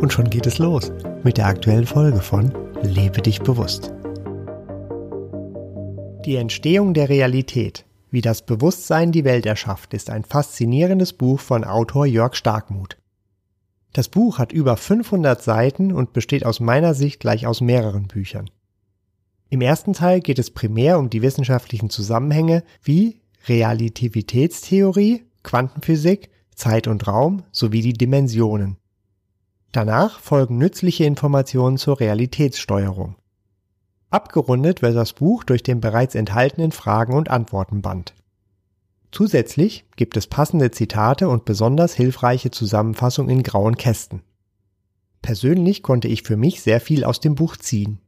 Und schon geht es los mit der aktuellen Folge von Lebe dich bewusst. Die Entstehung der Realität, wie das Bewusstsein die Welt erschafft, ist ein faszinierendes Buch von Autor Jörg Starkmuth. Das Buch hat über 500 Seiten und besteht aus meiner Sicht gleich aus mehreren Büchern. Im ersten Teil geht es primär um die wissenschaftlichen Zusammenhänge wie Relativitätstheorie, Quantenphysik, Zeit und Raum sowie die Dimensionen. Danach folgen nützliche Informationen zur Realitätssteuerung. Abgerundet wird das Buch durch den bereits enthaltenen Fragen- und Antwortenband. Zusätzlich gibt es passende Zitate und besonders hilfreiche Zusammenfassungen in grauen Kästen. Persönlich konnte ich für mich sehr viel aus dem Buch ziehen.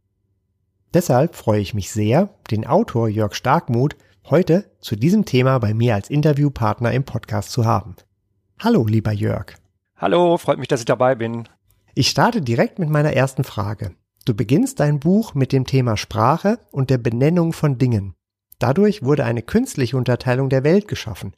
Deshalb freue ich mich sehr, den Autor Jörg Starkmuth heute zu diesem Thema bei mir als Interviewpartner im Podcast zu haben. Hallo, lieber Jörg. Hallo, freut mich, dass ich dabei bin. Ich starte direkt mit meiner ersten Frage. Du beginnst dein Buch mit dem Thema Sprache und der Benennung von Dingen. Dadurch wurde eine künstliche Unterteilung der Welt geschaffen.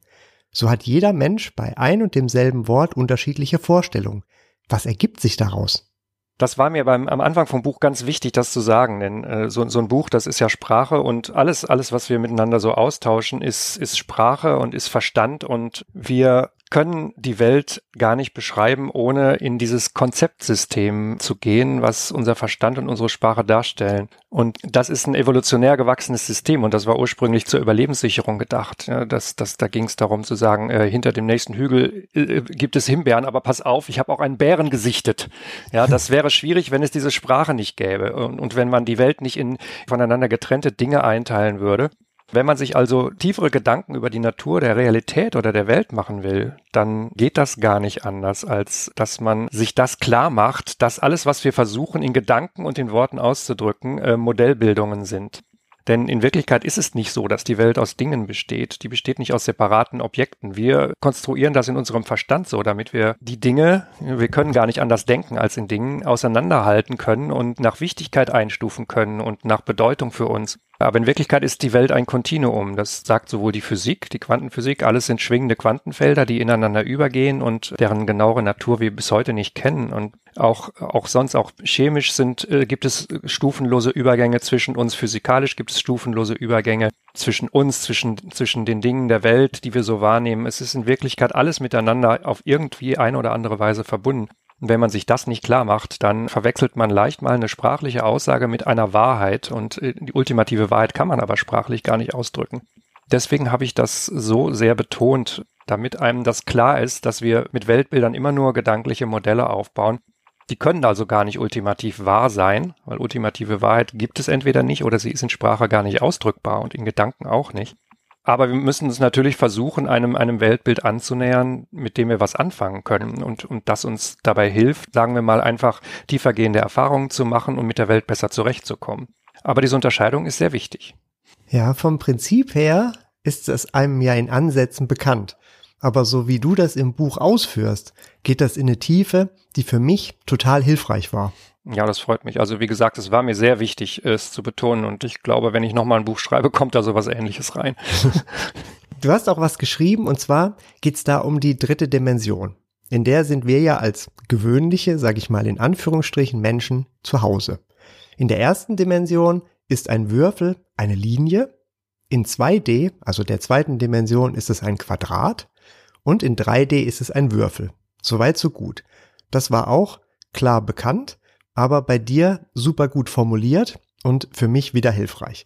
So hat jeder Mensch bei ein und demselben Wort unterschiedliche Vorstellungen. Was ergibt sich daraus? Das war mir beim am Anfang vom Buch ganz wichtig, das zu sagen, denn äh, so, so ein Buch, das ist ja Sprache und alles, alles, was wir miteinander so austauschen, ist, ist Sprache und ist Verstand und wir können die Welt gar nicht beschreiben, ohne in dieses Konzeptsystem zu gehen, was unser Verstand und unsere Sprache darstellen. Und das ist ein evolutionär gewachsenes System und das war ursprünglich zur Überlebenssicherung gedacht. Ja, das, das, da ging es darum zu sagen, äh, hinter dem nächsten Hügel äh, gibt es Himbeeren, aber pass auf, ich habe auch einen Bären gesichtet. Ja, das wäre schwierig, wenn es diese Sprache nicht gäbe und, und wenn man die Welt nicht in voneinander getrennte Dinge einteilen würde. Wenn man sich also tiefere Gedanken über die Natur der Realität oder der Welt machen will, dann geht das gar nicht anders, als dass man sich das klar macht, dass alles, was wir versuchen, in Gedanken und in Worten auszudrücken, äh, Modellbildungen sind. Denn in Wirklichkeit ist es nicht so, dass die Welt aus Dingen besteht. Die besteht nicht aus separaten Objekten. Wir konstruieren das in unserem Verstand so, damit wir die Dinge, wir können gar nicht anders denken als in Dingen, auseinanderhalten können und nach Wichtigkeit einstufen können und nach Bedeutung für uns. Aber in Wirklichkeit ist die Welt ein Kontinuum. Das sagt sowohl die Physik, die Quantenphysik, alles sind schwingende Quantenfelder, die ineinander übergehen und deren genauere Natur wir bis heute nicht kennen. Und auch, auch sonst, auch chemisch sind, äh, gibt es stufenlose Übergänge zwischen uns. Physikalisch gibt es stufenlose Übergänge zwischen uns, zwischen, zwischen den Dingen der Welt, die wir so wahrnehmen. Es ist in Wirklichkeit alles miteinander auf irgendwie eine oder andere Weise verbunden. Und wenn man sich das nicht klar macht, dann verwechselt man leicht mal eine sprachliche Aussage mit einer Wahrheit und äh, die ultimative Wahrheit kann man aber sprachlich gar nicht ausdrücken. Deswegen habe ich das so sehr betont, damit einem das klar ist, dass wir mit Weltbildern immer nur gedankliche Modelle aufbauen. Die können also gar nicht ultimativ wahr sein, weil ultimative Wahrheit gibt es entweder nicht oder sie ist in Sprache gar nicht ausdrückbar und in Gedanken auch nicht. Aber wir müssen uns natürlich versuchen, einem, einem Weltbild anzunähern, mit dem wir was anfangen können und, und das uns dabei hilft, sagen wir mal, einfach tiefergehende Erfahrungen zu machen und mit der Welt besser zurechtzukommen. Aber diese Unterscheidung ist sehr wichtig. Ja, vom Prinzip her ist es einem ja in Ansätzen bekannt. Aber so wie du das im Buch ausführst, geht das in eine Tiefe, die für mich total hilfreich war. Ja, das freut mich. Also wie gesagt, es war mir sehr wichtig, es zu betonen und ich glaube, wenn ich nochmal ein Buch schreibe, kommt da sowas ähnliches rein. du hast auch was geschrieben und zwar geht's da um die dritte Dimension. In der sind wir ja als gewöhnliche, sage ich mal in Anführungsstrichen, Menschen zu Hause. In der ersten Dimension ist ein Würfel eine Linie. In 2D, also der zweiten Dimension, ist es ein Quadrat. Und in 3D ist es ein Würfel. Soweit so gut. Das war auch klar bekannt aber bei dir super gut formuliert und für mich wieder hilfreich.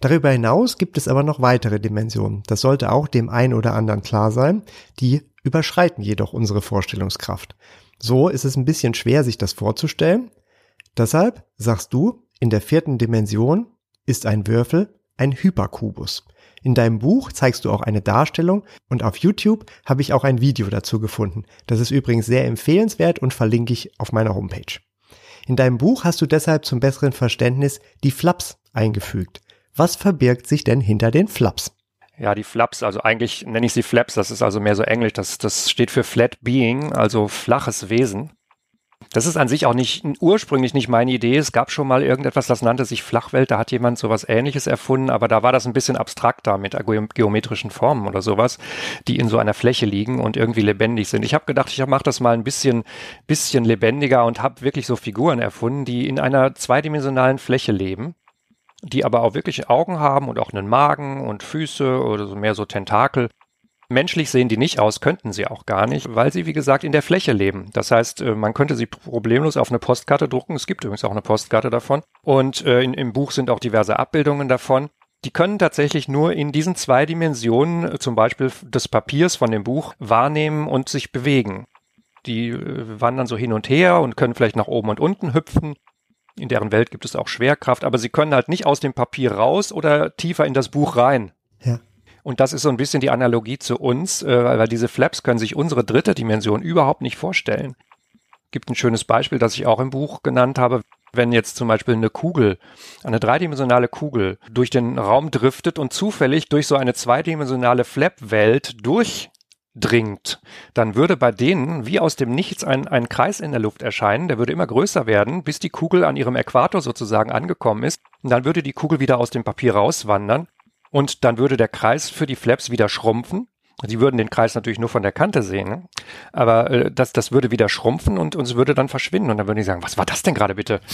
Darüber hinaus gibt es aber noch weitere Dimensionen. Das sollte auch dem einen oder anderen klar sein. Die überschreiten jedoch unsere Vorstellungskraft. So ist es ein bisschen schwer, sich das vorzustellen. Deshalb sagst du, in der vierten Dimension ist ein Würfel ein Hyperkubus. In deinem Buch zeigst du auch eine Darstellung und auf YouTube habe ich auch ein Video dazu gefunden. Das ist übrigens sehr empfehlenswert und verlinke ich auf meiner Homepage. In deinem Buch hast du deshalb zum besseren Verständnis die Flaps eingefügt. Was verbirgt sich denn hinter den Flaps? Ja, die Flaps, also eigentlich nenne ich sie Flaps, das ist also mehr so englisch, das, das steht für Flat Being, also flaches Wesen. Das ist an sich auch nicht ursprünglich nicht meine Idee. Es gab schon mal irgendetwas, das nannte sich Flachwelt. Da hat jemand sowas ähnliches erfunden, aber da war das ein bisschen abstrakter mit geometrischen Formen oder sowas, die in so einer Fläche liegen und irgendwie lebendig sind. Ich habe gedacht, ich mache das mal ein bisschen, bisschen lebendiger und habe wirklich so Figuren erfunden, die in einer zweidimensionalen Fläche leben die aber auch wirklich Augen haben und auch einen Magen und Füße oder so mehr so Tentakel Menschlich sehen die nicht aus, könnten sie auch gar nicht, weil sie, wie gesagt, in der Fläche leben. Das heißt, äh, man könnte sie problemlos auf eine Postkarte drucken. Es gibt übrigens auch eine Postkarte davon. Und äh, in, im Buch sind auch diverse Abbildungen davon. Die können tatsächlich nur in diesen zwei Dimensionen, äh, zum Beispiel des Papiers von dem Buch, wahrnehmen und sich bewegen. Die wandern so hin und her und können vielleicht nach oben und unten hüpfen. In deren Welt gibt es auch Schwerkraft, aber sie können halt nicht aus dem Papier raus oder tiefer in das Buch rein. Ja. Und das ist so ein bisschen die Analogie zu uns, äh, weil diese Flaps können sich unsere dritte Dimension überhaupt nicht vorstellen. Gibt ein schönes Beispiel, das ich auch im Buch genannt habe. Wenn jetzt zum Beispiel eine Kugel, eine dreidimensionale Kugel durch den Raum driftet und zufällig durch so eine zweidimensionale Flap-Welt durchdringt, dann würde bei denen wie aus dem Nichts ein, ein Kreis in der Luft erscheinen, der würde immer größer werden, bis die Kugel an ihrem Äquator sozusagen angekommen ist. Und dann würde die Kugel wieder aus dem Papier rauswandern und dann würde der Kreis für die Flaps wieder schrumpfen. Sie würden den Kreis natürlich nur von der Kante sehen, ne? aber äh, das, das würde wieder schrumpfen und uns würde dann verschwinden. Und dann würden die sagen, was war das denn gerade bitte?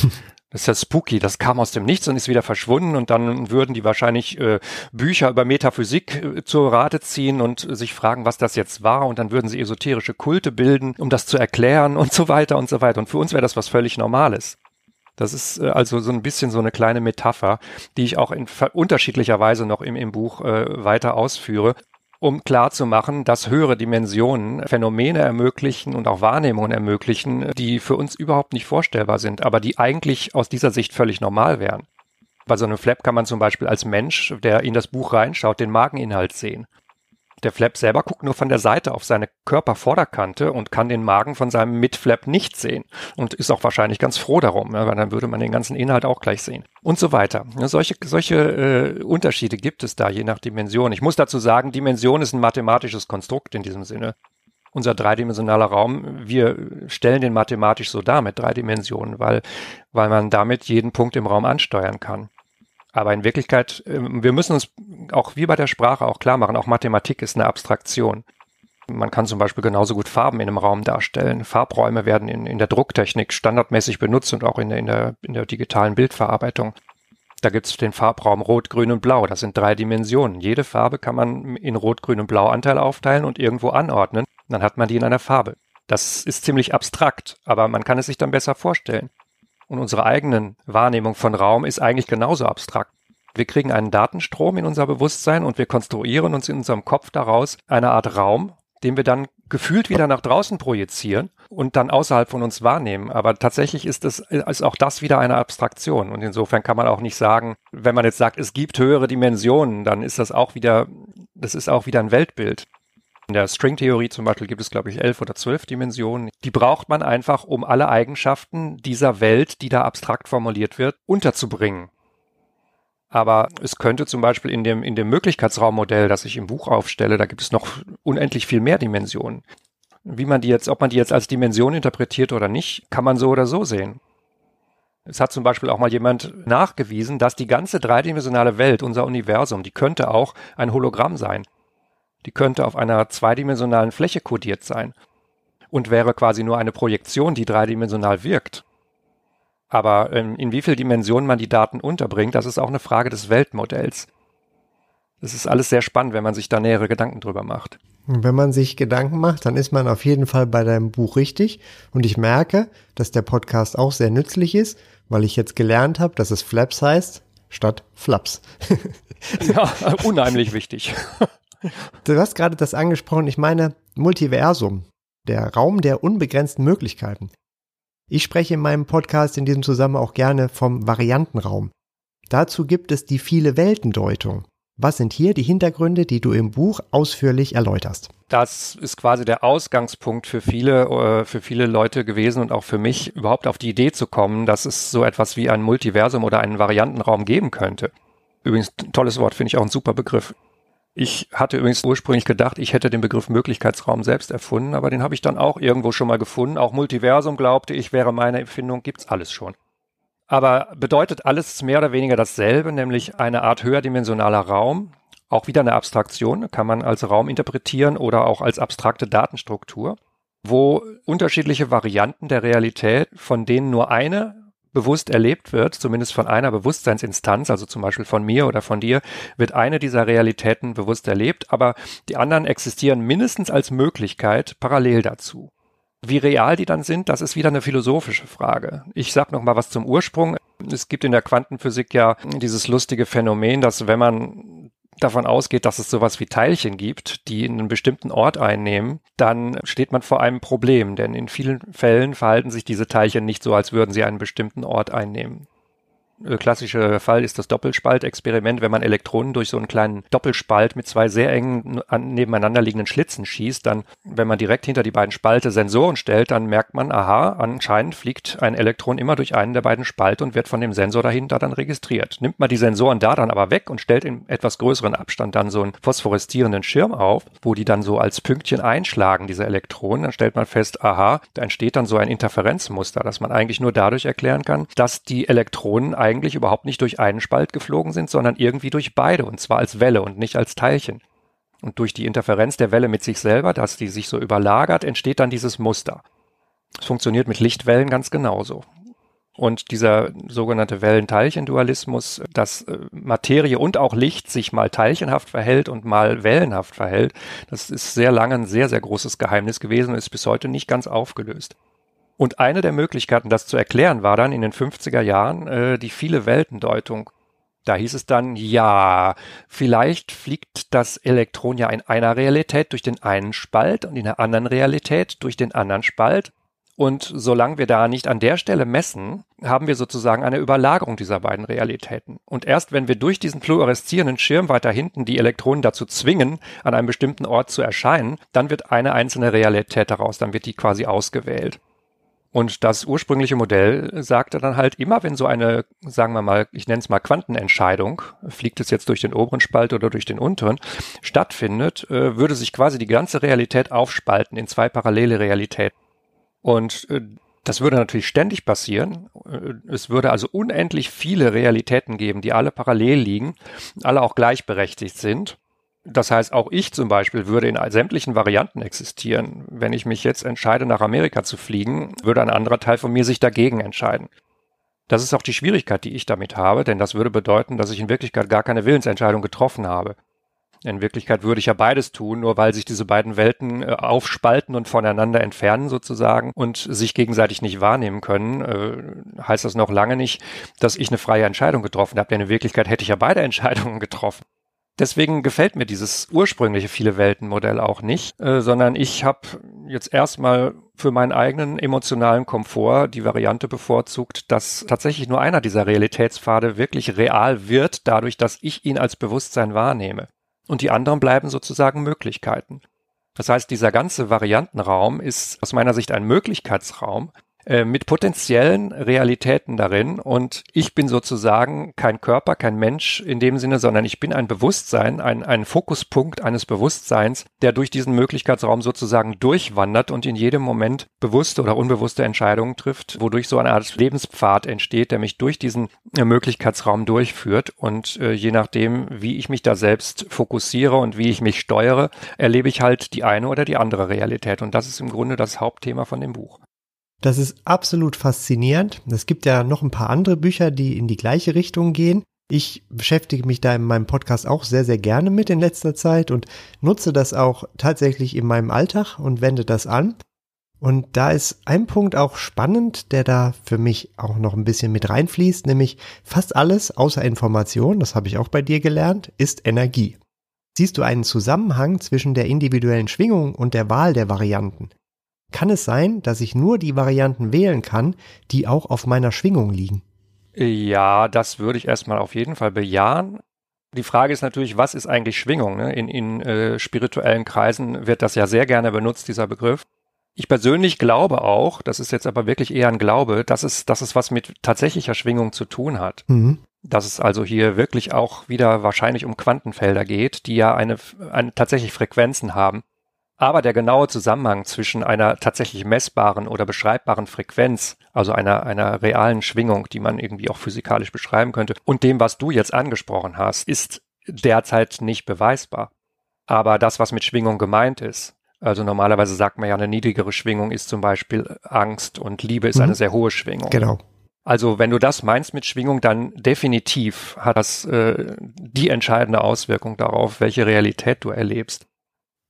Das ist ja spooky, das kam aus dem Nichts und ist wieder verschwunden und dann würden die wahrscheinlich äh, Bücher über Metaphysik äh, zur Rate ziehen und sich fragen, was das jetzt war und dann würden sie esoterische Kulte bilden, um das zu erklären und so weiter und so weiter. Und für uns wäre das was völlig Normales. Das ist äh, also so ein bisschen so eine kleine Metapher, die ich auch in unterschiedlicher Weise noch im, im Buch äh, weiter ausführe, um klarzumachen, dass höhere Dimensionen Phänomene ermöglichen und auch Wahrnehmungen ermöglichen, die für uns überhaupt nicht vorstellbar sind, aber die eigentlich aus dieser Sicht völlig normal wären. Bei so einem Flap kann man zum Beispiel als Mensch, der in das Buch reinschaut, den Mageninhalt sehen. Der Flap selber guckt nur von der Seite auf seine Körpervorderkante und kann den Magen von seinem Mitflap nicht sehen und ist auch wahrscheinlich ganz froh darum, weil dann würde man den ganzen Inhalt auch gleich sehen und so weiter. solche solche äh, Unterschiede gibt es da je nach Dimension. Ich muss dazu sagen, Dimension ist ein mathematisches Konstrukt in diesem Sinne. Unser dreidimensionaler Raum, wir stellen den mathematisch so dar mit drei Dimensionen, weil, weil man damit jeden Punkt im Raum ansteuern kann. Aber in Wirklichkeit, ähm, wir müssen uns auch wie bei der Sprache auch klar machen, auch Mathematik ist eine Abstraktion. Man kann zum Beispiel genauso gut Farben in einem Raum darstellen. Farbräume werden in, in der Drucktechnik standardmäßig benutzt und auch in in der, in der digitalen Bildverarbeitung. Da gibt es den Farbraum Rot, Grün und Blau. Das sind drei Dimensionen. Jede Farbe kann man in Rot, Grün und Blau Anteil aufteilen und irgendwo anordnen. Dann hat man die in einer Farbe. Das ist ziemlich abstrakt, aber man kann es sich dann besser vorstellen und unsere eigenen Wahrnehmung von Raum ist eigentlich genauso abstrakt. Wir kriegen einen Datenstrom in unser Bewusstsein und wir konstruieren uns in unserem Kopf daraus eine Art Raum, den wir dann gefühlt wieder nach draußen projizieren und dann außerhalb von uns wahrnehmen. Aber tatsächlich ist es, ist auch das wieder eine Abstraktion. Und insofern kann man auch nicht sagen, wenn man jetzt sagt, es gibt höhere Dimensionen, dann ist das auch wieder, das ist auch wieder ein Weltbild. In der Stringtheorie zum Beispiel gibt es, glaube ich, elf oder zwölf Dimensionen. Die braucht man einfach, um alle Eigenschaften dieser Welt, die da abstrakt formuliert wird, unterzubringen. Aber es könnte zum Beispiel in dem, in dem Möglichkeitsraummodell, das ich im Buch aufstelle, da gibt es noch unendlich viel mehr Dimensionen. Wie man die jetzt, ob man die jetzt als Dimension interpretiert oder nicht, kann man so oder so sehen. Es hat zum Beispiel auch mal jemand nachgewiesen, dass die ganze dreidimensionale Welt, unser Universum, die könnte auch ein Hologramm sein. Die könnte auf einer zweidimensionalen Fläche kodiert sein und wäre quasi nur eine Projektion, die dreidimensional wirkt. Aber ähm, in wie viel Dimensionen man die Daten unterbringt, das ist auch eine Frage des Weltmodells. Das ist alles sehr spannend, wenn man sich da nähere Gedanken drüber macht. Wenn man sich Gedanken macht, dann ist man auf jeden Fall bei deinem Buch richtig. Und ich merke, dass der Podcast auch sehr nützlich ist, weil ich jetzt gelernt habe, dass es Flaps heißt statt Flaps. ja, unheimlich wichtig. Du hast gerade das angesprochen, ich meine Multiversum, der Raum der unbegrenzten Möglichkeiten. Ich spreche in meinem Podcast in diesem Zusammenhang auch gerne vom Variantenraum. Dazu gibt es die viele Weltendeutung. Was sind hier die Hintergründe, die du im Buch ausführlich erläuterst? Das ist quasi der Ausgangspunkt für viele, äh, für viele Leute gewesen und auch für mich, überhaupt auf die Idee zu kommen, dass es so etwas wie ein Multiversum oder einen Variantenraum geben könnte. Übrigens, tolles Wort, finde ich auch ein super Begriff. Ich hatte übrigens ursprünglich gedacht, ich hätte den Begriff Möglichkeitsraum selbst erfunden, aber den habe ich dann auch irgendwo schon mal gefunden. Auch Multiversum glaubte ich, wäre meine Empfindung, gibt's alles schon. Aber bedeutet alles mehr oder weniger dasselbe, nämlich eine Art höherdimensionaler Raum, auch wieder eine Abstraktion, kann man als Raum interpretieren oder auch als abstrakte Datenstruktur, wo unterschiedliche Varianten der Realität, von denen nur eine bewusst erlebt wird, zumindest von einer Bewusstseinsinstanz, also zum Beispiel von mir oder von dir, wird eine dieser Realitäten bewusst erlebt, aber die anderen existieren mindestens als Möglichkeit parallel dazu. Wie real die dann sind, das ist wieder eine philosophische Frage. Ich sag noch mal was zum Ursprung. Es gibt in der Quantenphysik ja dieses lustige Phänomen, dass wenn man davon ausgeht, dass es sowas wie Teilchen gibt, die einen bestimmten Ort einnehmen, dann steht man vor einem Problem, denn in vielen Fällen verhalten sich diese Teilchen nicht so, als würden sie einen bestimmten Ort einnehmen. Äh, klassischer Fall ist das Doppelspaltexperiment, wenn man Elektronen durch so einen kleinen Doppelspalt mit zwei sehr engen nebeneinander liegenden Schlitzen schießt, dann, wenn man direkt hinter die beiden Spalte Sensoren stellt, dann merkt man, aha, anscheinend fliegt ein Elektron immer durch einen der beiden Spalte und wird von dem Sensor dahinter dann registriert. Nimmt man die Sensoren da dann aber weg und stellt in etwas größeren Abstand dann so einen phosphoreszierenden Schirm auf, wo die dann so als Pünktchen einschlagen, diese Elektronen, dann stellt man fest, aha, da entsteht dann so ein Interferenzmuster, das man eigentlich nur dadurch erklären kann, dass die Elektronen eigentlich eigentlich überhaupt nicht durch einen Spalt geflogen sind, sondern irgendwie durch beide, und zwar als Welle und nicht als Teilchen. Und durch die Interferenz der Welle mit sich selber, dass die sich so überlagert, entsteht dann dieses Muster. Es funktioniert mit Lichtwellen ganz genauso. Und dieser sogenannte Wellenteilchendualismus, dass äh, Materie und auch Licht sich mal teilchenhaft verhält und mal wellenhaft verhält, das ist sehr lange ein sehr, sehr großes Geheimnis gewesen und ist bis heute nicht ganz aufgelöst. Und eine der Möglichkeiten, das zu erklären, war dann in den 50er Jahren äh, die viele Weltendeutung. Da hieß es dann, ja, vielleicht fliegt das Elektron ja in einer Realität durch den einen Spalt und in der anderen Realität durch den anderen Spalt. Und solange wir da nicht an der Stelle messen, haben wir sozusagen eine Überlagerung dieser beiden Realitäten. Und erst wenn wir durch diesen fluoreszierenden Schirm weiter hinten die Elektronen dazu zwingen, an einem bestimmten Ort zu erscheinen, dann wird eine einzelne Realität daraus, dann wird die quasi ausgewählt. Und das ursprüngliche Modell sagte dann halt immer, wenn so eine, sagen wir mal, ich nenne es mal Quantenentscheidung, fliegt es jetzt durch den oberen Spalt oder durch den unteren, stattfindet, äh, würde sich quasi die ganze Realität aufspalten in zwei parallele Realitäten. Und äh, das würde natürlich ständig passieren. Äh, es würde also unendlich viele Realitäten geben, die alle parallel liegen, alle auch gleichberechtigt sind. Das heißt, auch ich zum Beispiel würde in sämtlichen Varianten existieren. Wenn ich mich jetzt entscheide, nach Amerika zu fliegen, würde ein anderer Teil von mir sich dagegen entscheiden. Das ist auch die Schwierigkeit, die ich damit habe, denn das würde bedeuten, dass ich in Wirklichkeit gar keine Willensentscheidung getroffen habe. In Wirklichkeit würde ich ja beides tun, nur weil sich diese beiden Welten äh, aufspalten und voneinander entfernen sozusagen und sich gegenseitig nicht wahrnehmen können, äh, heißt das noch lange nicht, dass ich eine freie Entscheidung getroffen habe, denn in Wirklichkeit hätte ich ja beide Entscheidungen getroffen. Deswegen gefällt mir dieses ursprüngliche viele Welten Modell auch nicht, äh, sondern ich habe jetzt erstmal für meinen eigenen emotionalen Komfort die Variante bevorzugt, dass tatsächlich nur einer dieser Realitätspfade wirklich real wird, dadurch, dass ich ihn als Bewusstsein wahrnehme. Und die anderen bleiben sozusagen Möglichkeiten. Das heißt, dieser ganze Variantenraum ist aus meiner Sicht ein Möglichkeitsraum, äh, mit potenziellen Realitäten darin. Und ich bin sozusagen kein Körper, kein Mensch in dem Sinne, sondern ich bin ein Bewusstsein, ein, ein Fokuspunkt eines Bewusstseins, der durch diesen Möglichkeitsraum sozusagen durchwandert und in jedem Moment bewusste oder unbewusste Entscheidungen trifft, wodurch so eine Art Lebenspfad entsteht, der mich durch diesen äh, Möglichkeitsraum durchführt. Und äh, je nachdem, wie ich mich da selbst fokussiere und wie ich mich steuere, erlebe ich halt die eine oder die andere Realität. Und das ist im Grunde das Hauptthema von dem Buch. Das ist absolut faszinierend. Es gibt ja noch ein paar andere Bücher, die in die gleiche Richtung gehen. Ich beschäftige mich da in meinem Podcast auch sehr, sehr gerne mit in letzter Zeit und nutze das auch tatsächlich in meinem Alltag und wende das an. Und da ist ein Punkt auch spannend, der da für mich auch noch ein bisschen mit reinfließt, nämlich fast alles außer Information, das habe ich auch bei dir gelernt, ist Energie. Siehst du einen Zusammenhang zwischen der individuellen Schwingung und der Wahl der Varianten? Kann es sein, dass ich nur die Varianten wählen kann, die auch auf meiner Schwingung liegen. Ja, das würde ich erstmal auf jeden Fall bejahen. Die Frage ist natürlich, was ist eigentlich Schwingung? Ne? In, in äh, spirituellen Kreisen wird das ja sehr gerne benutzt, dieser Begriff. Ich persönlich glaube auch, das ist jetzt aber wirklich eher ein Glaube, dass es, dass es was mit tatsächlicher Schwingung zu tun hat. Mhm. Dass es also hier wirklich auch wieder wahrscheinlich um Quantenfelder geht, die ja eine, eine tatsächlich Frequenzen haben. Aber der genaue Zusammenhang zwischen einer tatsächlich messbaren oder beschreibbaren Frequenz, also einer, einer realen Schwingung, die man irgendwie auch physikalisch beschreiben könnte, und dem, was du jetzt angesprochen hast, ist derzeit nicht beweisbar. Aber das, was mit Schwingung gemeint ist, also normalerweise sagt man ja, eine niedrigere Schwingung ist zum Beispiel Angst und Liebe ist mhm. eine sehr hohe Schwingung. Genau. Also wenn du das meinst mit Schwingung, dann definitiv hat das äh, die entscheidende Auswirkung darauf, welche Realität du erlebst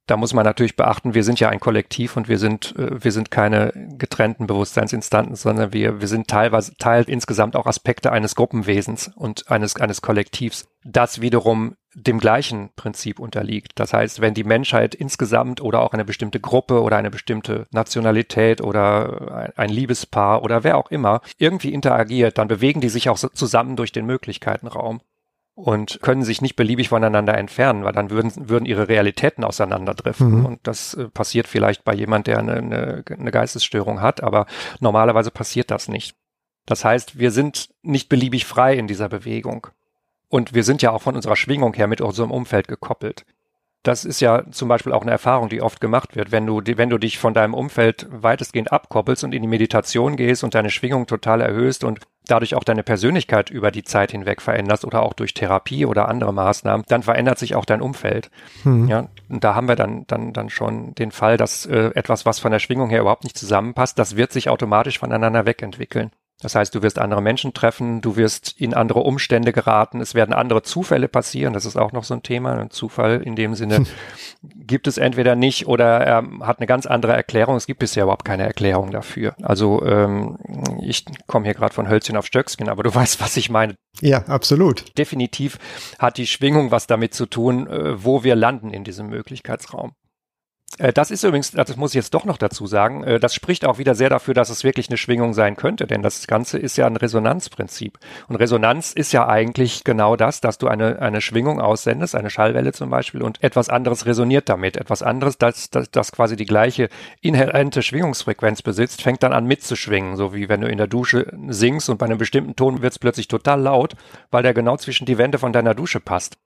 da muss man natürlich beachten, wir sind ja ein Kollektiv und wir sind, äh, wir sind keine getrennten Bewusstseinsinstanten, sondern wir, wir sind teilweise, Teil insgesamt auch Aspekte eines Gruppenwesens und eines, eines Kollektivs, das wiederum dem gleichen Prinzip unterliegt. Das heißt, wenn die Menschheit insgesamt oder auch eine bestimmte Gruppe oder eine bestimmte Nationalität oder ein Liebespaar oder wer auch immer irgendwie interagiert, dann bewegen die sich auch so zusammen durch den Möglichkeitenraum und können sich nicht beliebig voneinander entfernen, weil dann würden, würden ihre Realitäten auseinanderdriften. Mhm. Und das äh, passiert vielleicht bei jemand, der eine, eine, eine Geistesstörung hat, aber normalerweise passiert das nicht. Das heißt, wir sind nicht beliebig frei in dieser Bewegung. Und wir sind ja auch von unserer Schwingung her mit unserem Umfeld gekoppelt. Das ist ja zum Beispiel auch eine Erfahrung, die oft gemacht wird. Wenn du, wenn du dich von deinem Umfeld weitestgehend abkoppelst und in die Meditation gehst und deine Schwingung total erhöhst und dadurch auch deine Persönlichkeit über die Zeit hinweg veränderst oder auch durch Therapie oder andere Maßnahmen, dann verändert sich auch dein Umfeld. Hm. Ja, und da haben wir dann, dann, dann schon den Fall, dass äh, etwas, was von der Schwingung her überhaupt nicht zusammenpasst, das wird sich automatisch voneinander wegentwickeln. Das heißt, du wirst andere Menschen treffen, du wirst in andere Umstände geraten, es werden andere Zufälle passieren, das ist auch noch so ein Thema. Ein Zufall in dem Sinne gibt es entweder nicht oder er hat eine ganz andere Erklärung. Es gibt bisher überhaupt keine Erklärung dafür. Also ähm, ich komme hier gerade von Hölzchen auf Stöckchen, aber du weißt, was ich meine. Ja, absolut. Definitiv hat die Schwingung was damit zu tun, äh, wo wir landen in diesem Möglichkeitsraum. Äh, das ist übrigens, das muss ich jetzt doch noch dazu sagen, äh, das spricht auch wieder sehr dafür, dass es wirklich eine Schwingung sein könnte, denn das Ganze ist ja ein Resonanzprinzip. Und Resonanz ist ja eigentlich genau das, dass du eine, eine Schwingung aussendest, eine Schallwelle zum Beispiel, und etwas anderes resoniert damit. Etwas anderes, das, das, das quasi die gleiche inhärente Schwingungsfrequenz besitzt, fängt dann an mitzuschwingen, so wie wenn du in der Dusche singst und bei einem bestimmten Ton wird es plötzlich total laut, weil der genau zwischen die Wände von deiner Dusche passt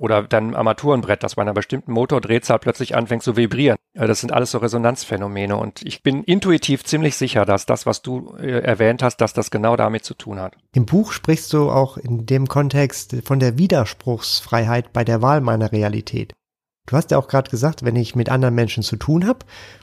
oder dein Armaturenbrett, das bei einer bestimmten Motordrehzahl plötzlich anfängt zu vibrieren. Das sind alles so Resonanzphänomene und ich bin intuitiv ziemlich sicher, dass das, was du äh, erwähnt hast, dass das genau damit zu tun hat. Im Buch sprichst du auch in dem Kontext von der Widerspruchsfreiheit bei der Wahl meiner Realität. Du hast ja auch gerade gesagt, wenn ich mit anderen Menschen zu tun habe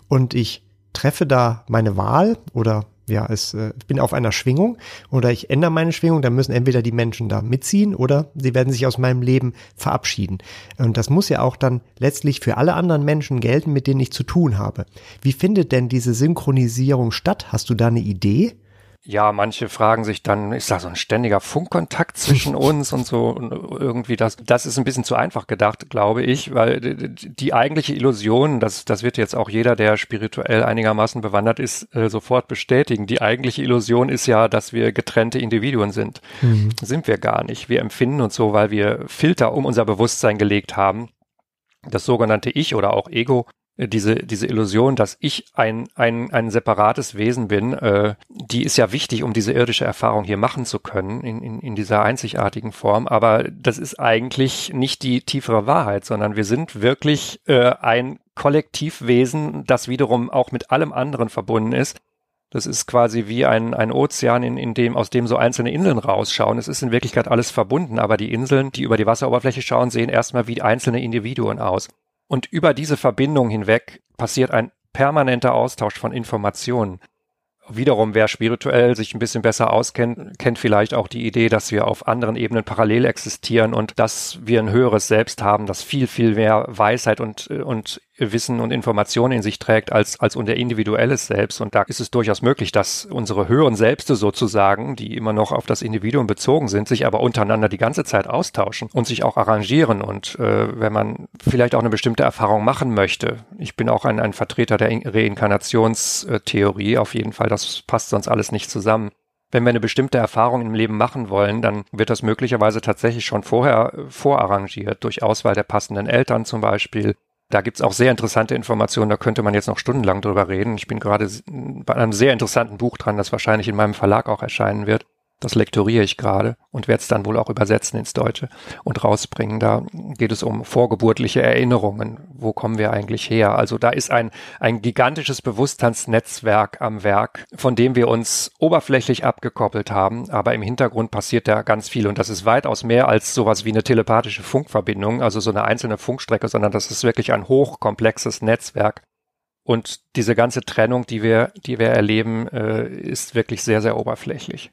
und ich treffe da meine Wahl oder ja, es, äh, ich bin auf einer Schwingung oder ich ändere meine Schwingung, dann müssen entweder die Menschen da mitziehen oder sie werden sich aus meinem Leben verabschieden. Und das muss ja auch dann letztlich für alle anderen Menschen gelten, mit denen ich zu tun habe. Wie findet denn diese Synchronisierung statt? Hast du da eine Idee? Ja, manche fragen sich dann, ist da so ein ständiger Funkkontakt zwischen uns und so und irgendwie das, das ist ein bisschen zu einfach gedacht, glaube ich, weil die eigentliche Illusion, das, das wird jetzt auch jeder, der spirituell einigermaßen bewandert ist, äh, sofort bestätigen. Die eigentliche Illusion ist ja, dass wir getrennte Individuen sind. Mhm. Sind wir gar nicht. Wir empfinden uns so, weil wir Filter um unser Bewusstsein gelegt haben das sogenannte Ich oder auch Ego diese, diese Illusion, dass ich ein, ein, ein separates Wesen bin, äh, die ist ja wichtig, um diese irdische Erfahrung hier machen zu können, in, in, in dieser einzigartigen Form. Aber das ist eigentlich nicht die tiefere Wahrheit, sondern wir sind wirklich äh, ein Kollektivwesen, das wiederum auch mit allem anderen verbunden ist. Das ist quasi wie ein, ein Ozean, in, in dem, aus dem so einzelne Inseln rausschauen. Es ist in Wirklichkeit alles verbunden, aber die Inseln, die über die Wasseroberfläche schauen, sehen erstmal wie einzelne Individuen aus. Und über diese Verbindung hinweg passiert ein permanenter Austausch von Informationen. Wiederum, wer spirituell sich ein bisschen besser auskennt, kennt vielleicht auch die Idee, dass wir auf anderen Ebenen parallel existieren und dass wir ein höheres Selbst haben, das viel, viel mehr Weisheit und, und Wissen und Informationen in sich trägt als, als unser individuelles Selbst. Und da ist es durchaus möglich, dass unsere höheren Selbste sozusagen, die immer noch auf das Individuum bezogen sind, sich aber untereinander die ganze Zeit austauschen und sich auch arrangieren. Und äh, wenn man vielleicht auch eine bestimmte Erfahrung machen möchte, ich bin auch ein, ein Vertreter der Reinkarnationstheorie, auf jeden Fall, das passt sonst alles nicht zusammen wenn wir eine bestimmte Erfahrung im Leben machen wollen, dann wird das möglicherweise tatsächlich schon vorher äh, vorarrangiert, durch Auswahl der passenden Eltern zum Beispiel. Da gibt's auch sehr interessante Informationen, da könnte man jetzt noch stundenlang drüber reden. Ich bin gerade bei einem sehr interessanten Buch dran, das wahrscheinlich in meinem Verlag auch erscheinen wird. Das lektoriere ich gerade und werde es dann wohl auch übersetzen ins Deutsche und rausbringen. Da geht es um vorgeburtliche Erinnerungen. Wo kommen wir eigentlich her? Also da ist ein, ein gigantisches Bewusstseinsnetzwerk am Werk, von dem wir uns oberflächlich abgekoppelt haben, aber im Hintergrund passiert da ganz viel und das ist weitaus mehr als sowas wie eine telepathische Funkverbindung, also so eine einzelne Funkstrecke, sondern das ist wirklich ein hochkomplexes Netzwerk. Und diese ganze Trennung, die wir, die wir erleben, äh, ist wirklich sehr, sehr oberflächlich.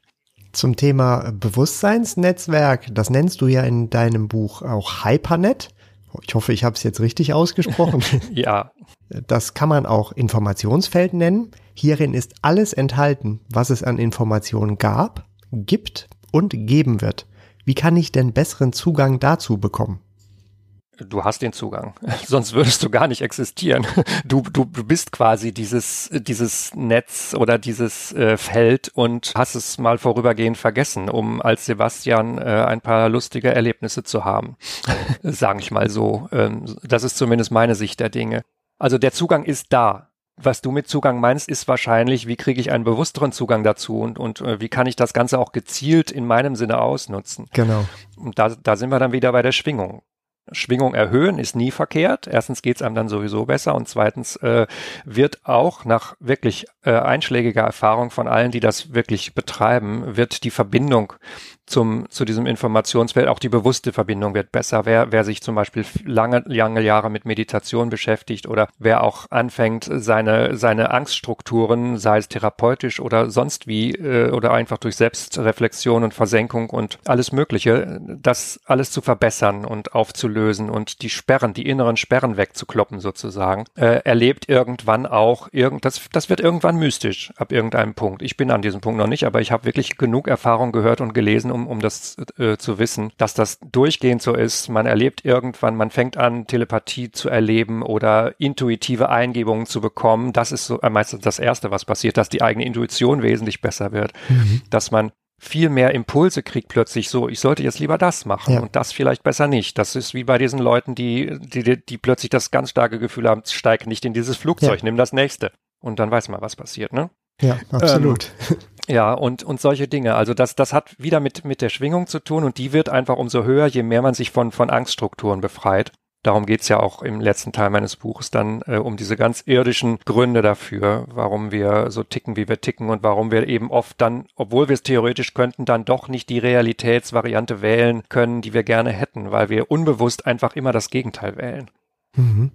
Zum Thema Bewusstseinsnetzwerk, das nennst du ja in deinem Buch auch Hypernet. Ich hoffe, ich habe es jetzt richtig ausgesprochen. ja. Das kann man auch Informationsfeld nennen. Hierin ist alles enthalten, was es an Informationen gab, gibt und geben wird. Wie kann ich denn besseren Zugang dazu bekommen? Du hast den Zugang. Sonst würdest du gar nicht existieren. Du, du, du bist quasi dieses, dieses Netz oder dieses äh, Feld und hast es mal vorübergehend vergessen, um als Sebastian äh, ein paar lustige Erlebnisse zu haben. Sage ich mal so. Ähm, das ist zumindest meine Sicht der Dinge. Also der Zugang ist da. Was du mit Zugang meinst, ist wahrscheinlich, wie kriege ich einen bewussteren Zugang dazu und, und äh, wie kann ich das Ganze auch gezielt in meinem Sinne ausnutzen. Genau. Und da, da sind wir dann wieder bei der Schwingung. Schwingung erhöhen ist nie verkehrt. Erstens geht es einem dann sowieso besser und zweitens äh, wird auch nach wirklich äh, einschlägiger Erfahrung von allen, die das wirklich betreiben, wird die Verbindung zum, zu diesem Informationsfeld, auch die bewusste Verbindung wird besser. Wer, wer sich zum Beispiel lange, lange Jahre mit Meditation beschäftigt oder wer auch anfängt, seine, seine Angststrukturen, sei es therapeutisch oder sonst wie, äh, oder einfach durch Selbstreflexion und Versenkung und alles Mögliche, das alles zu verbessern und aufzulösen und die Sperren, die inneren Sperren wegzukloppen sozusagen, äh, erlebt irgendwann auch irgend, das, das wird irgendwann mystisch ab irgendeinem Punkt. Ich bin an diesem Punkt noch nicht, aber ich habe wirklich genug Erfahrung gehört und gelesen, um, um das äh, zu wissen, dass das durchgehend so ist. Man erlebt irgendwann, man fängt an, Telepathie zu erleben oder intuitive Eingebungen zu bekommen. Das ist so äh, meistens das Erste, was passiert, dass die eigene Intuition wesentlich besser wird, mhm. dass man viel mehr Impulse kriegt plötzlich so, ich sollte jetzt lieber das machen ja. und das vielleicht besser nicht. Das ist wie bei diesen Leuten, die, die, die plötzlich das ganz starke Gefühl haben, steig nicht in dieses Flugzeug, ja. nimm das nächste. Und dann weiß man, was passiert, ne? Ja, absolut. Ähm, ja, und, und solche Dinge. Also das, das hat wieder mit, mit der Schwingung zu tun und die wird einfach umso höher, je mehr man sich von, von Angststrukturen befreit. Darum geht's ja auch im letzten Teil meines Buches dann äh, um diese ganz irdischen Gründe dafür, warum wir so ticken, wie wir ticken und warum wir eben oft dann, obwohl wir es theoretisch könnten, dann doch nicht die Realitätsvariante wählen können, die wir gerne hätten, weil wir unbewusst einfach immer das Gegenteil wählen. Mhm.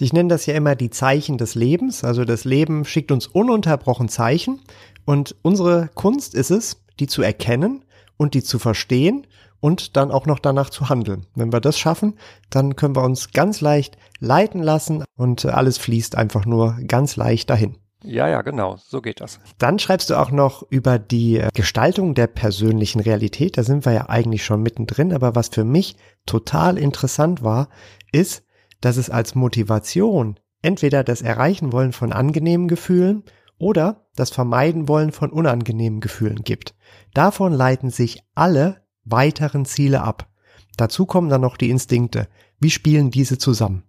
Ich nenne das ja immer die Zeichen des Lebens. Also das Leben schickt uns ununterbrochen Zeichen und unsere Kunst ist es, die zu erkennen und die zu verstehen und dann auch noch danach zu handeln. Wenn wir das schaffen, dann können wir uns ganz leicht leiten lassen und alles fließt einfach nur ganz leicht dahin. Ja, ja, genau, so geht das. Dann schreibst du auch noch über die Gestaltung der persönlichen Realität. Da sind wir ja eigentlich schon mittendrin, aber was für mich total interessant war, ist, dass es als Motivation entweder das Erreichen wollen von angenehmen Gefühlen oder das Vermeiden wollen von unangenehmen Gefühlen gibt. Davon leiten sich alle weiteren Ziele ab. Dazu kommen dann noch die Instinkte. Wie spielen diese zusammen?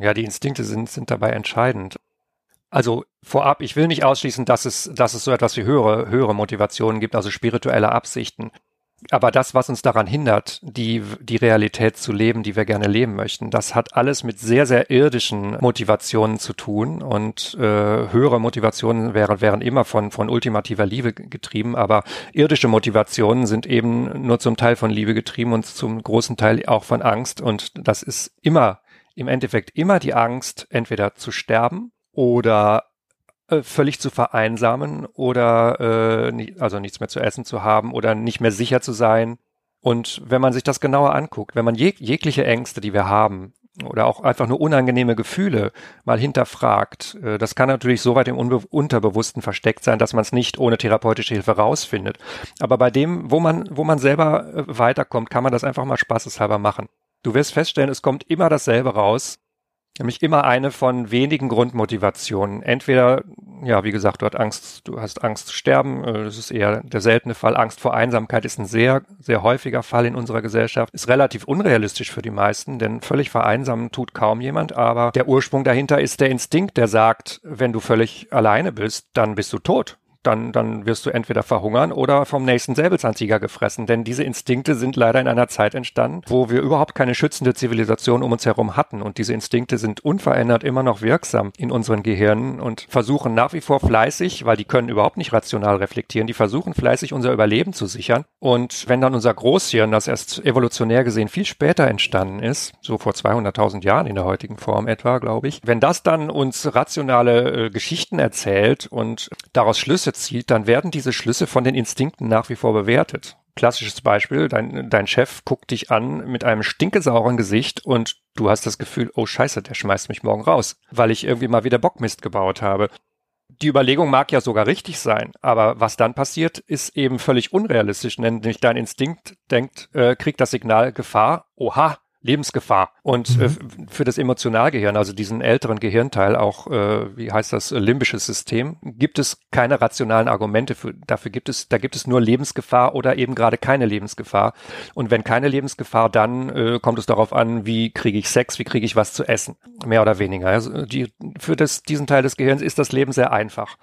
Ja, die Instinkte sind, sind dabei entscheidend. Also vorab, ich will nicht ausschließen, dass es, dass es so etwas wie höhere, höhere Motivationen gibt, also spirituelle Absichten aber das, was uns daran hindert, die, die Realität zu leben, die wir gerne leben möchten, das hat alles mit sehr, sehr irdischen Motivationen zu tun. Und äh, höhere Motivationen wären, wären immer von, von ultimativer Liebe getrieben, aber irdische Motivationen sind eben nur zum Teil von Liebe getrieben und zum großen Teil auch von Angst. Und das ist immer, im Endeffekt immer die Angst, entweder zu sterben oder völlig zu vereinsamen oder äh, also nichts mehr zu essen zu haben oder nicht mehr sicher zu sein. Und wenn man sich das genauer anguckt, wenn man jeg jegliche Ängste, die wir haben, oder auch einfach nur unangenehme Gefühle mal hinterfragt, äh, das kann natürlich so weit im Unbe Unterbewussten versteckt sein, dass man es nicht ohne therapeutische Hilfe rausfindet. Aber bei dem, wo man, wo man selber äh, weiterkommt, kann man das einfach mal spaßeshalber machen. Du wirst feststellen, es kommt immer dasselbe raus, Nämlich immer eine von wenigen Grundmotivationen. Entweder ja, wie gesagt, du hast Angst, du hast Angst zu sterben. Äh, das ist eher der seltene Fall. Angst vor Einsamkeit ist ein sehr, sehr häufiger Fall in unserer Gesellschaft. Ist relativ unrealistisch für die meisten, denn völlig vereinsamen tut kaum jemand. Aber der Ursprung dahinter ist der Instinkt, der sagt, wenn du völlig alleine bist, dann bist du tot dann, dann wirst du entweder verhungern oder vom nächsten Säbelzahntiger gefressen. Denn diese Instinkte sind leider in einer Zeit entstanden, wo wir überhaupt keine schützende Zivilisation um uns herum hatten. Und diese Instinkte sind unverändert immer noch wirksam in unseren Gehirnen und versuchen nach wie vor fleißig, weil die können überhaupt nicht rational reflektieren, die versuchen fleißig unser Überleben zu sichern. Und wenn dann unser Großhirn, das erst evolutionär gesehen viel später entstanden ist, so vor 200.000 Jahren in der heutigen Form etwa, glaube ich, wenn das dann uns rationale äh, Geschichten erzählt und daraus Schlüsse zieht, dann werden diese Schlüsse von den Instinkten nach wie vor bewertet. Klassisches Beispiel, dein, dein Chef guckt dich an mit einem stinkesauren Gesicht und du hast das Gefühl, oh scheiße, der schmeißt mich morgen raus, weil ich irgendwie mal wieder Bockmist gebaut habe. Die Überlegung mag ja sogar richtig sein, aber was dann passiert, ist eben völlig unrealistisch, nämlich dein Instinkt denkt, äh, kriegt das Signal Gefahr, oha, Lebensgefahr. Und äh, mhm. äh, für das Emotionalgehirn, also diesen älteren Gehirnteil, auch, äh, wie heißt das, limbisches System, gibt es keine rationalen Argumente. Für, dafür gibt es, da gibt es nur Lebensgefahr oder eben gerade keine Lebensgefahr. Und wenn keine Lebensgefahr, dann äh, kommt es darauf an, wie kriege ich Sex, wie kriege ich was zu essen. Mehr oder weniger. Also die, für das, diesen Teil des Gehirns ist das Leben sehr einfach.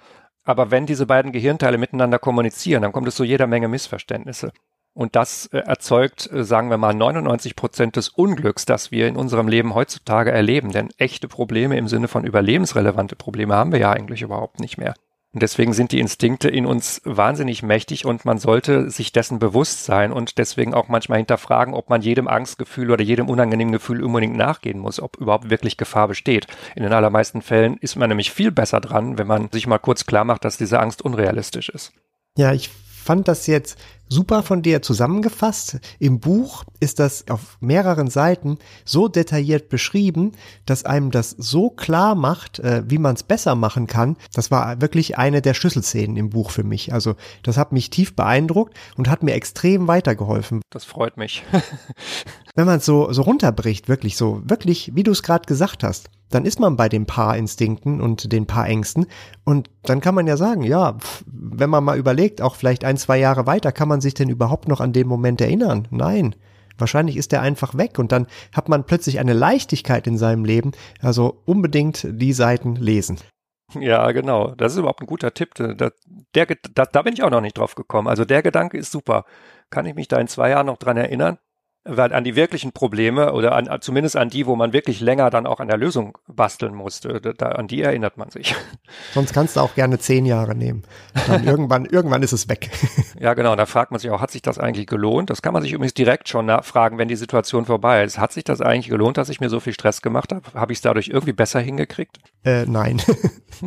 Aber wenn diese beiden Gehirnteile miteinander kommunizieren, dann kommt es zu jeder Menge Missverständnisse. Und das äh, erzeugt, äh, sagen wir mal, 99 Prozent des Unglücks, das wir in unserem Leben heutzutage erleben. Denn echte Probleme im Sinne von überlebensrelevante Probleme haben wir ja eigentlich überhaupt nicht mehr. Und deswegen sind die Instinkte in uns wahnsinnig mächtig und man sollte sich dessen bewusst sein und deswegen auch manchmal hinterfragen, ob man jedem Angstgefühl oder jedem unangenehmen Gefühl unbedingt nachgehen muss, ob überhaupt wirklich Gefahr besteht. In den allermeisten Fällen ist man nämlich viel besser dran, wenn man sich mal kurz klar macht, dass diese Angst unrealistisch ist. Ja, ich fand das jetzt super von dir zusammengefasst. Im Buch ist das auf mehreren Seiten so detailliert beschrieben, dass einem das so klar macht, äh, wie man es besser machen kann. Das war wirklich eine der Schlüsselszenen im Buch für mich. Also das hat mich tief beeindruckt und hat mir extrem weitergeholfen. Das freut mich. Wenn man es so, so runterbricht, wirklich so, wirklich, wie du es gerade gesagt hast, dann ist man bei den Paarinstinkten und den Paarängsten. Und dann kann man ja sagen, ja, wenn man mal überlegt, auch vielleicht ein, zwei Jahre weiter, kann man sich denn überhaupt noch an den Moment erinnern? Nein. Wahrscheinlich ist er einfach weg und dann hat man plötzlich eine Leichtigkeit in seinem Leben. Also unbedingt die Seiten lesen. Ja, genau. Das ist überhaupt ein guter Tipp. Da, der, da, da bin ich auch noch nicht drauf gekommen. Also der Gedanke ist super. Kann ich mich da in zwei Jahren noch dran erinnern? Weil an die wirklichen Probleme oder an, zumindest an die, wo man wirklich länger dann auch an der Lösung basteln musste, da, an die erinnert man sich. Sonst kannst du auch gerne zehn Jahre nehmen. Dann irgendwann, irgendwann ist es weg. Ja, genau. Da fragt man sich auch, hat sich das eigentlich gelohnt? Das kann man sich übrigens direkt schon nachfragen, wenn die Situation vorbei ist. Hat sich das eigentlich gelohnt, dass ich mir so viel Stress gemacht habe? Habe ich es dadurch irgendwie besser hingekriegt? Äh, nein.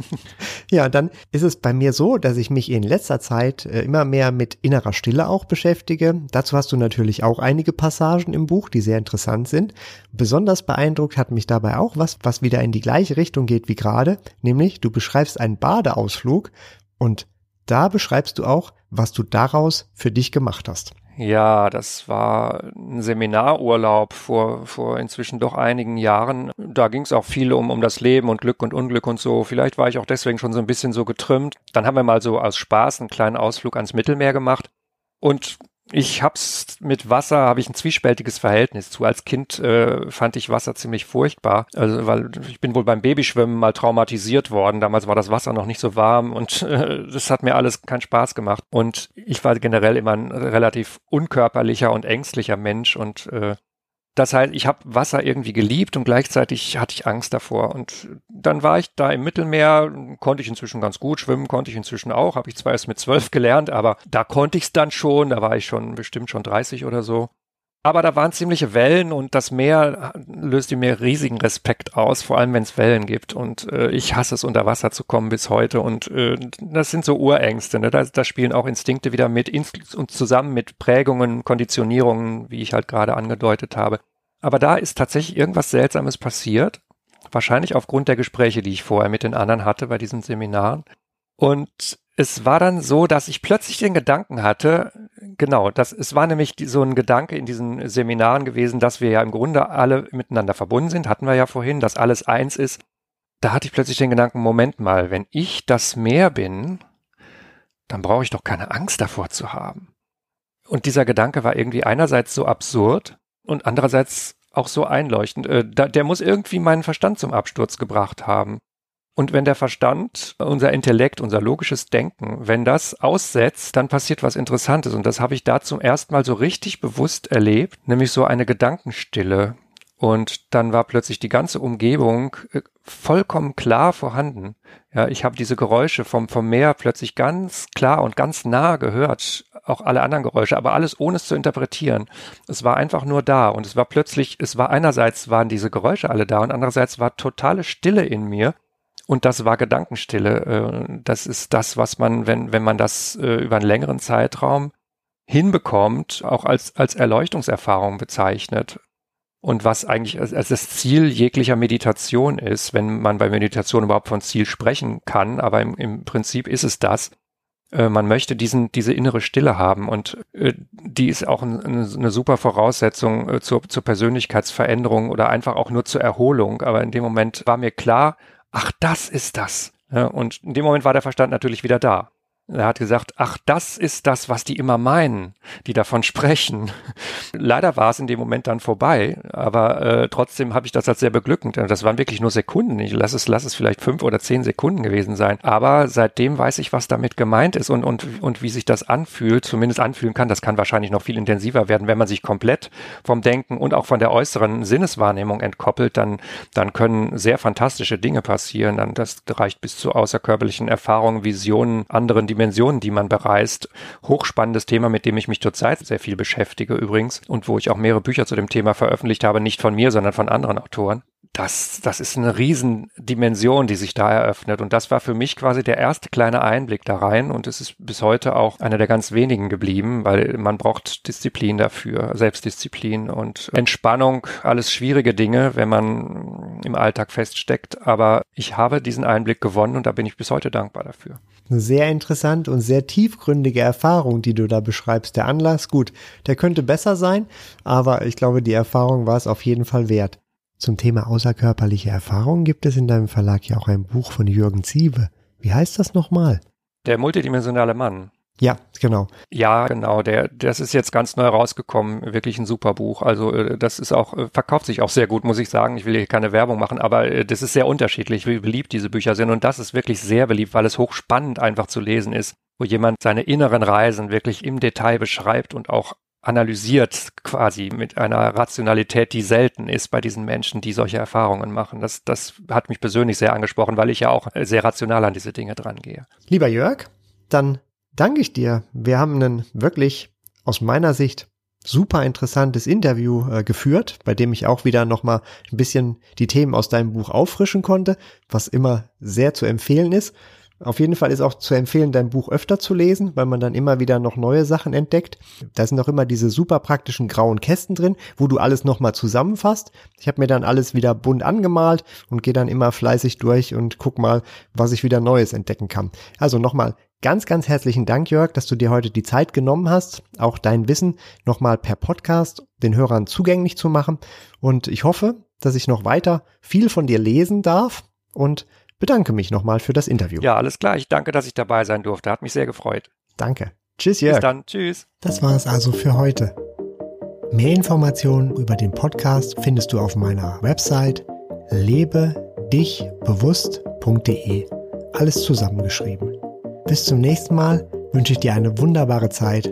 ja, dann ist es bei mir so, dass ich mich in letzter Zeit äh, immer mehr mit innerer Stille auch beschäftige. Dazu hast du natürlich auch einige Passagen Passagen im Buch, die sehr interessant sind. Besonders beeindruckt hat mich dabei auch was, was wieder in die gleiche Richtung geht wie gerade, nämlich du beschreibst einen Badeausflug und da beschreibst du auch, was du daraus für dich gemacht hast. Ja, das war ein Seminarurlaub vor, vor inzwischen doch einigen Jahren. Da ging es auch viel um, um das Leben und Glück und Unglück und so. Vielleicht war ich auch deswegen schon so ein bisschen so getrimmt. Dann haben wir mal so aus Spaß einen kleinen Ausflug ans Mittelmeer gemacht. Und ich hab's mit Wasser, habe ich ein zwiespältiges Verhältnis zu. Als Kind äh, fand ich Wasser ziemlich furchtbar, also, weil ich bin wohl beim Babyschwimmen mal traumatisiert worden. Damals war das Wasser noch nicht so warm und äh, das hat mir alles keinen Spaß gemacht. Und ich war generell immer ein relativ unkörperlicher und ängstlicher Mensch und äh, das heißt, ich habe Wasser irgendwie geliebt und gleichzeitig hatte ich Angst davor. Und dann war ich da im Mittelmeer, konnte ich inzwischen ganz gut schwimmen, konnte ich inzwischen auch, habe ich zwar erst mit zwölf gelernt, aber da konnte ich es dann schon, da war ich schon bestimmt schon 30 oder so. Aber da waren ziemliche Wellen und das Meer löst in mir riesigen Respekt aus, vor allem wenn es Wellen gibt. Und äh, ich hasse es, unter Wasser zu kommen bis heute. Und äh, das sind so Urängste. Ne? Da, da spielen auch Instinkte wieder mit und zusammen mit Prägungen, Konditionierungen, wie ich halt gerade angedeutet habe. Aber da ist tatsächlich irgendwas Seltsames passiert. Wahrscheinlich aufgrund der Gespräche, die ich vorher mit den anderen hatte bei diesen Seminaren. Und es war dann so, dass ich plötzlich den Gedanken hatte, genau, das, es war nämlich die, so ein Gedanke in diesen Seminaren gewesen, dass wir ja im Grunde alle miteinander verbunden sind, hatten wir ja vorhin, dass alles eins ist, da hatte ich plötzlich den Gedanken, Moment mal, wenn ich das Meer bin, dann brauche ich doch keine Angst davor zu haben. Und dieser Gedanke war irgendwie einerseits so absurd und andererseits auch so einleuchtend. Äh, der muss irgendwie meinen Verstand zum Absturz gebracht haben. Und wenn der Verstand, unser Intellekt, unser logisches Denken, wenn das aussetzt, dann passiert was Interessantes. Und das habe ich da zum ersten Mal so richtig bewusst erlebt, nämlich so eine Gedankenstille. Und dann war plötzlich die ganze Umgebung äh, vollkommen klar vorhanden. Ja, ich habe diese Geräusche vom, vom Meer plötzlich ganz klar und ganz nah gehört. Auch alle anderen Geräusche, aber alles ohne es zu interpretieren. Es war einfach nur da und es war plötzlich, es war einerseits waren diese Geräusche alle da und andererseits war totale Stille in mir und das war Gedankenstille. Äh, das ist das, was man, wenn, wenn man das äh, über einen längeren Zeitraum hinbekommt, auch als, als Erleuchtungserfahrung bezeichnet. Und was eigentlich als, als das Ziel jeglicher Meditation ist, wenn man bei Meditation überhaupt von Ziel sprechen kann, aber im, im Prinzip ist es das. Äh, man möchte diesen, diese innere Stille haben und die ist auch eine, eine super Voraussetzung zur, zur Persönlichkeitsveränderung oder einfach auch nur zur Erholung. Aber in dem Moment war mir klar, ach, das ist das. Ja, und in dem Moment war der Verstand natürlich wieder da. Er hat gesagt, ach, das ist das, was die immer meinen, die davon sprechen. Leider war es in dem Moment dann vorbei, aber äh, trotzdem habe ich das als sehr beglückend. Das waren wirklich nur Sekunden. Ich lass es, lass es vielleicht fünf oder zehn Sekunden gewesen sein. Aber seitdem weiß ich, was damit gemeint ist und, und, und wie sich das anfühlt, zumindest anfühlen kann. Das kann wahrscheinlich noch viel intensiver werden, wenn man sich komplett vom Denken und auch von der äußeren Sinneswahrnehmung entkoppelt, dann, dann können sehr fantastische Dinge passieren. Dann, das reicht bis zu außerkörperlichen Erfahrungen, Visionen, anderen Dimensionen, die man bereist. Hochspannendes Thema, mit dem ich mich zurzeit sehr viel beschäftige übrigens und wo ich auch mehrere Bücher zu dem Thema veröffentlicht habe, nicht von mir, sondern von anderen Autoren. Das, das ist eine Riesendimension, die sich da eröffnet. Und das war für mich quasi der erste kleine Einblick da rein. Und es ist bis heute auch einer der ganz wenigen geblieben, weil man braucht Disziplin dafür, Selbstdisziplin und Entspannung, alles schwierige Dinge, wenn man im Alltag feststeckt. Aber ich habe diesen Einblick gewonnen und da bin ich bis heute dankbar dafür. Eine sehr interessante und sehr tiefgründige Erfahrung, die du da beschreibst. Der Anlass, gut, der könnte besser sein, aber ich glaube, die Erfahrung war es auf jeden Fall wert. Zum Thema außerkörperliche Erfahrungen gibt es in deinem Verlag ja auch ein Buch von Jürgen Ziewe. Wie heißt das nochmal? Der multidimensionale Mann. Ja, genau. Ja, genau. Der, das ist jetzt ganz neu rausgekommen. Wirklich ein super Buch. Also äh, das ist auch äh, verkauft sich auch sehr gut, muss ich sagen. Ich will hier keine Werbung machen, aber äh, das ist sehr unterschiedlich, wie beliebt diese Bücher sind. Und das ist wirklich sehr beliebt, weil es hochspannend einfach zu lesen ist, wo jemand seine inneren Reisen wirklich im Detail beschreibt und auch analysiert quasi mit einer Rationalität, die selten ist bei diesen Menschen, die solche Erfahrungen machen. Das, das hat mich persönlich sehr angesprochen, weil ich ja auch sehr rational an diese Dinge drangehe. Lieber Jörg, dann danke ich dir. Wir haben einen wirklich aus meiner Sicht super interessantes Interview äh, geführt, bei dem ich auch wieder nochmal ein bisschen die Themen aus deinem Buch auffrischen konnte, was immer sehr zu empfehlen ist. Auf jeden Fall ist auch zu empfehlen, dein Buch öfter zu lesen, weil man dann immer wieder noch neue Sachen entdeckt. Da sind auch immer diese super praktischen grauen Kästen drin, wo du alles nochmal zusammenfasst. Ich habe mir dann alles wieder bunt angemalt und gehe dann immer fleißig durch und guck mal, was ich wieder Neues entdecken kann. Also nochmal Ganz, ganz herzlichen Dank, Jörg, dass du dir heute die Zeit genommen hast, auch dein Wissen nochmal per Podcast den Hörern zugänglich zu machen. Und ich hoffe, dass ich noch weiter viel von dir lesen darf und bedanke mich nochmal für das Interview. Ja, alles klar. Ich danke, dass ich dabei sein durfte. Hat mich sehr gefreut. Danke. Tschüss, Jörg. Bis dann. Tschüss. Das war es also für heute. Mehr Informationen über den Podcast findest du auf meiner Website lebedichbewusst.de. Alles zusammengeschrieben. Bis zum nächsten Mal wünsche ich dir eine wunderbare Zeit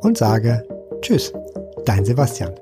und sage Tschüss, dein Sebastian.